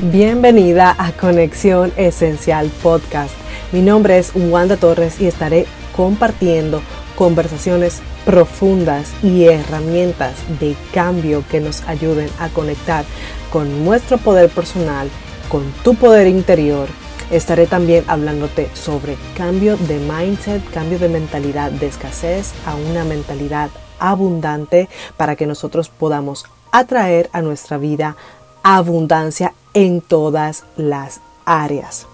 Bienvenida a Conexión Esencial Podcast. Mi nombre es Wanda Torres y estaré compartiendo conversaciones profundas y herramientas de cambio que nos ayuden a conectar con nuestro poder personal, con tu poder interior. Estaré también hablándote sobre cambio de mindset, cambio de mentalidad de escasez a una mentalidad abundante para que nosotros podamos atraer a nuestra vida abundancia en todas las áreas.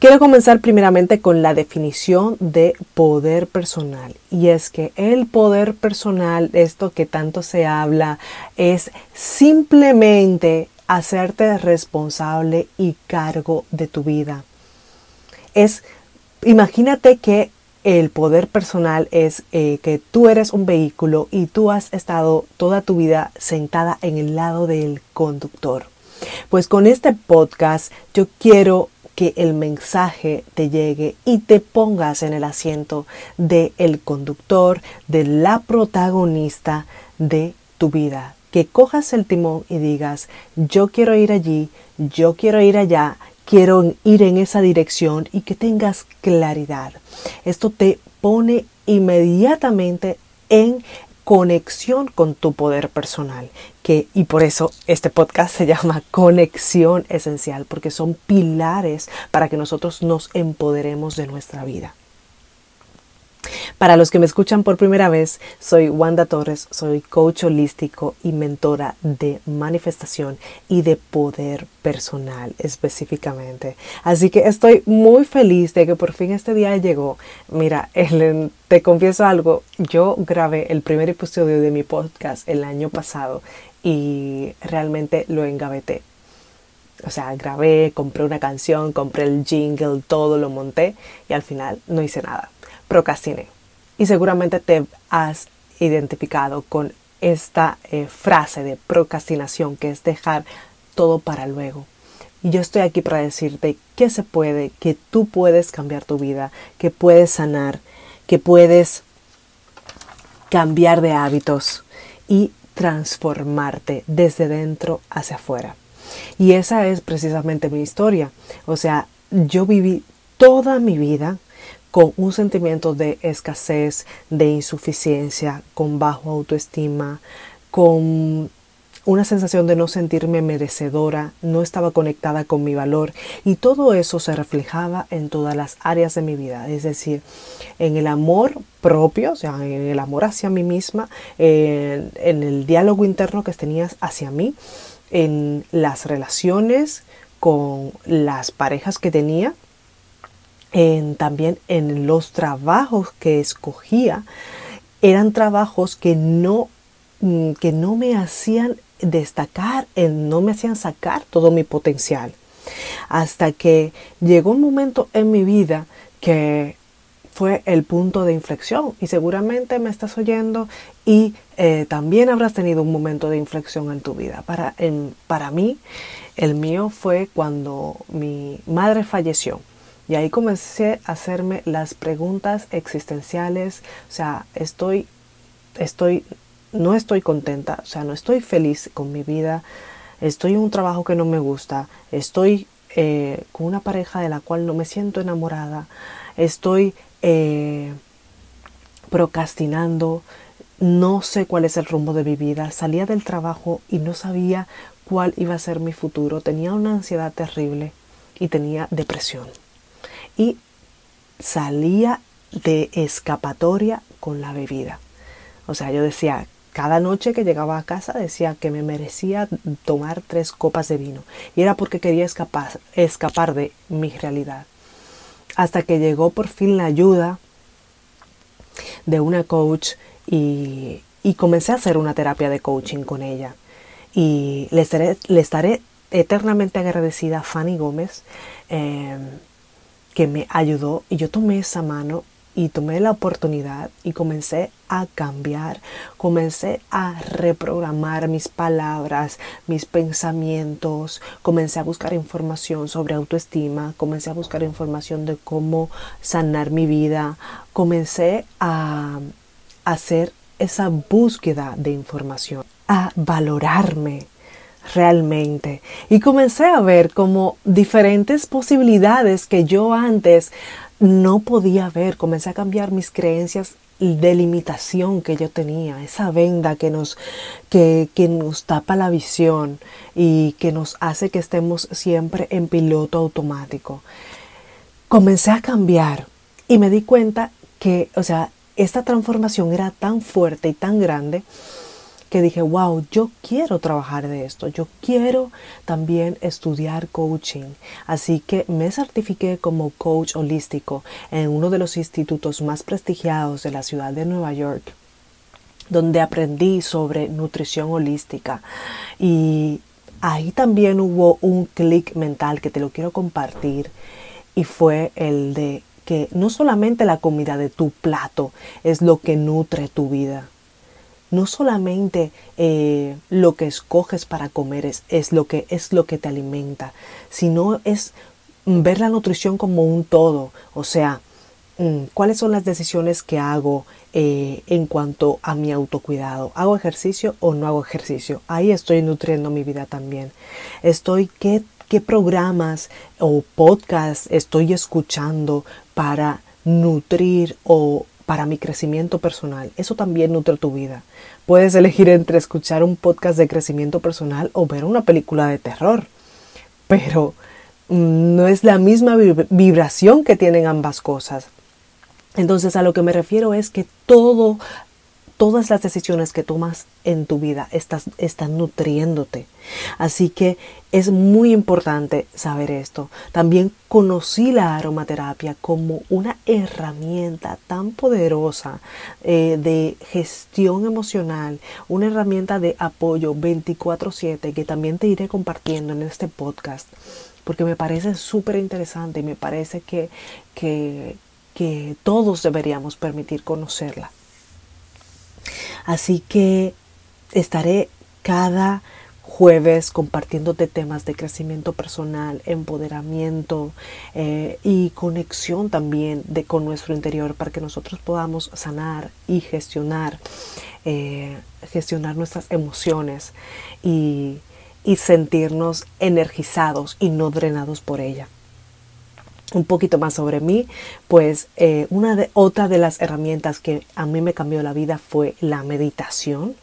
Quiero comenzar primeramente con la definición de poder personal. Y es que el poder personal, esto que tanto se habla, es simplemente hacerte responsable y cargo de tu vida. Es, imagínate que el poder personal es eh, que tú eres un vehículo y tú has estado toda tu vida sentada en el lado del conductor. Pues con este podcast yo quiero que el mensaje te llegue y te pongas en el asiento del el conductor, de la protagonista de tu vida. Que cojas el timón y digas, yo quiero ir allí, yo quiero ir allá quiero ir en esa dirección y que tengas claridad. Esto te pone inmediatamente en conexión con tu poder personal, y por eso este podcast se llama Conexión Esencial, porque son pilares para que nosotros nos empoderemos de nuestra vida. Para los que me escuchan por primera vez, soy Wanda Torres, soy coach holístico y mentora de manifestación y de poder personal específicamente. Así que estoy muy feliz de que por fin este día llegó. Mira, te confieso algo, yo grabé el primer episodio de mi podcast el año pasado y realmente lo engaveté. O sea, grabé, compré una canción, compré el jingle, todo lo monté y al final no hice nada procrastiné. Y seguramente te has identificado con esta eh, frase de procrastinación que es dejar todo para luego. Y yo estoy aquí para decirte que se puede, que tú puedes cambiar tu vida, que puedes sanar, que puedes cambiar de hábitos y transformarte desde dentro hacia afuera. Y esa es precisamente mi historia. O sea, yo viví toda mi vida con un sentimiento de escasez, de insuficiencia, con bajo autoestima, con una sensación de no sentirme merecedora, no estaba conectada con mi valor y todo eso se reflejaba en todas las áreas de mi vida, es decir, en el amor propio, o sea, en el amor hacia mí misma, en, el diálogo interno que tenías hacia mí, en las relaciones con las parejas que tenía, también en los trabajos que escogía, eran trabajos que no, mm, que no me hacían destacar, no me hacían sacar todo mi potencial. Hasta que llegó un momento en mi vida que fue el punto de inflexión y seguramente me estás oyendo y eh, también habrás tenido un momento de inflexión en tu vida. Para, para mí, el mío fue cuando mi madre falleció. Y ahí comencé a hacerme las preguntas existenciales, o sea, estoy, estoy, no estoy contenta, o sea, no estoy feliz con mi vida, estoy en un trabajo que no me gusta, estoy eh, con una pareja de la cual no me siento enamorada, estoy eh, procrastinando, no sé cuál es el rumbo de mi vida, salía del trabajo y no sabía cuál iba a ser mi futuro, tenía una ansiedad terrible y tenía depresión y salía de escapatoria con la bebida. O sea, yo decía, cada noche que llegaba a casa decía que me merecía tomar tres copas de vino. Y era porque quería escapar, escapar de mi realidad. Hasta que llegó por fin la ayuda de una coach y, comencé a hacer una terapia de coaching con ella. Y le estaré, le estaré eternamente agradecida a Fanny Gómez. Eh, que me ayudó y yo tomé esa mano y tomé la oportunidad y comencé a cambiar, comencé a reprogramar mis palabras, mis pensamientos, comencé a buscar información sobre autoestima, comencé a buscar información de cómo sanar mi vida, comencé a hacer esa búsqueda de información, a valorarme, realmente. Y comencé a ver como diferentes posibilidades que yo antes no podía ver. Comencé a cambiar mis creencias de limitación que yo tenía, esa venda que nos, que, que nos tapa la visión y que nos hace que estemos siempre en piloto automático. Comencé a cambiar y me di cuenta que, o sea, esta transformación era tan fuerte y tan grande que dije, wow, yo quiero trabajar de esto, yo quiero también estudiar coaching. Así que me certifiqué como coach holístico en uno de los institutos más prestigiados de la ciudad de Nueva York, donde aprendí sobre nutrición holística. Y ahí también hubo un clic mental que te lo quiero compartir y fue el de que no solamente la comida de tu plato es lo que nutre tu vida, no solamente eh, lo que escoges para comer es, es, lo que, es lo que te alimenta, sino es ver la nutrición como un todo, o sea, mm, cuáles son las decisiones que hago eh, en cuanto a mi autocuidado. ¿Hago ejercicio o no hago ejercicio? Ahí estoy nutriendo mi vida también. Estoy, ¿qué, qué programas o podcasts estoy escuchando para nutrir o para mi crecimiento personal. Eso también nutre tu vida. Puedes elegir entre escuchar un podcast de crecimiento personal o ver una película de terror. Pero mm, no es la misma vibración que tienen ambas cosas. Entonces a lo que me refiero es que todo todas las decisiones que tomas en tu vida estás, están nutriéndote. Así que es muy importante saber esto. También conocí la aromaterapia como una herramienta tan poderosa eh, de gestión emocional, una herramienta de apoyo 24/7 que también te iré compartiendo en este podcast porque me parece súper interesante y me parece que, que, que todos deberíamos permitir conocerla. Así que estaré cada jueves compartiéndote temas de crecimiento personal, empoderamiento eh, y conexión también de, con nuestro interior para que nosotros podamos sanar y gestionar, eh, gestionar nuestras emociones y, y sentirnos energizados y no drenados por ella un poquito más sobre mí, pues eh, una de, otra de las herramientas que a mí me cambió la vida fue la meditación,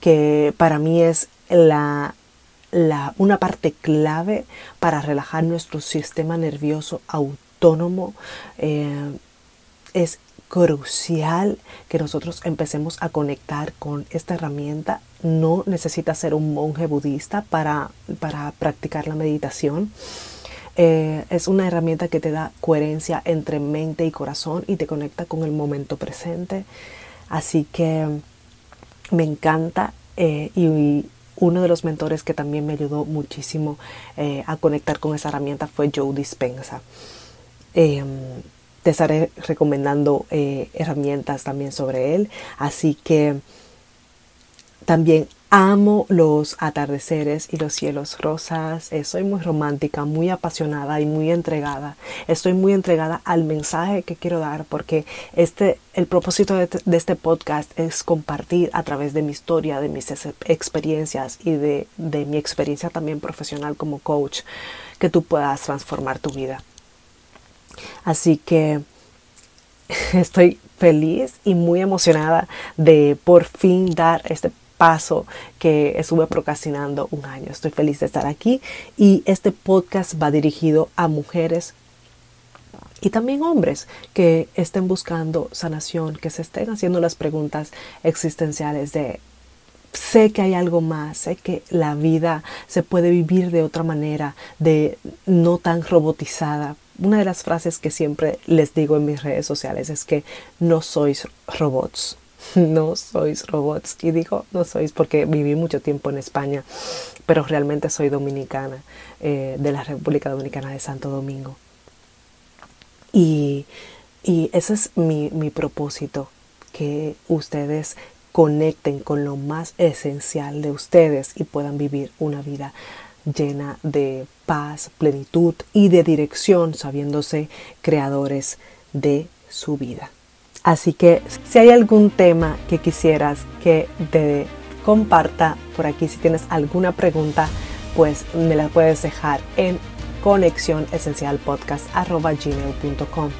que para mí es la, la, una parte clave para relajar nuestro sistema nervioso autónomo. Eh, es crucial que nosotros empecemos a conectar con esta herramienta. No necesitas ser un monje budista para, para practicar la meditación. Eh, es una herramienta que te da coherencia entre mente y corazón y te conecta con el momento presente. Así que me encanta eh, y, uno de los mentores que también me ayudó muchísimo eh, a conectar con esa herramienta fue Joe Dispensa. Te estaré recomendando herramientas también sobre él. Así que también Amo los atardeceres y los cielos rosas. Eh, soy muy romántica, muy apasionada y muy entregada. Estoy muy entregada al mensaje que quiero dar porque este, el propósito de, este podcast es compartir a través de mi historia, de mis experiencias y de, de mi experiencia también profesional como coach, que tú puedas transformar tu vida. Así que estoy feliz y muy emocionada de por fin dar este paso que estuve procrastinando un año. Estoy feliz de estar aquí y este podcast va dirigido a mujeres y también hombres que estén buscando sanación, que se estén haciendo las preguntas existenciales de sé que hay algo más, sé que la vida se puede vivir de otra manera, de no tan robotizada. Una de las frases que siempre les digo en mis redes sociales es que no sois robots, no sois robots. Y digo no sois porque viví mucho tiempo en España, pero realmente soy dominicana, eh, de la República Dominicana de Santo Domingo. Y, ese es mi, mi propósito, que ustedes conecten con lo más esencial de ustedes y puedan vivir una vida llena de paz, plenitud y de dirección, sabiéndose creadores de su vida. Así que si hay algún tema que quisieras que te comparta por aquí. Si tienes alguna pregunta, pues me la puedes dejar en conexión esencial podcast gmail.com.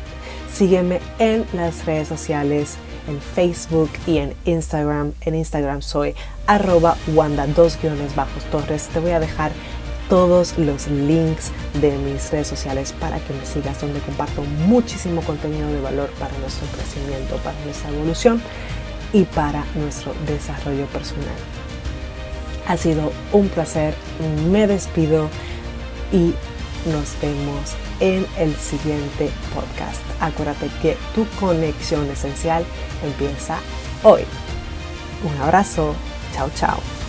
Sígueme en las redes sociales, en Facebook y en Instagram. En Instagram soy arroba wanda dos guiones bajos torres. Te voy a dejar todos los links de mis redes sociales para que me sigas, donde comparto muchísimo contenido de valor para nuestro crecimiento, para nuestra evolución y para nuestro desarrollo personal. Ha sido un placer, me despido y nos vemos en el siguiente podcast. Acuérdate que tu conexión esencial empieza hoy. Un abrazo, chao chao.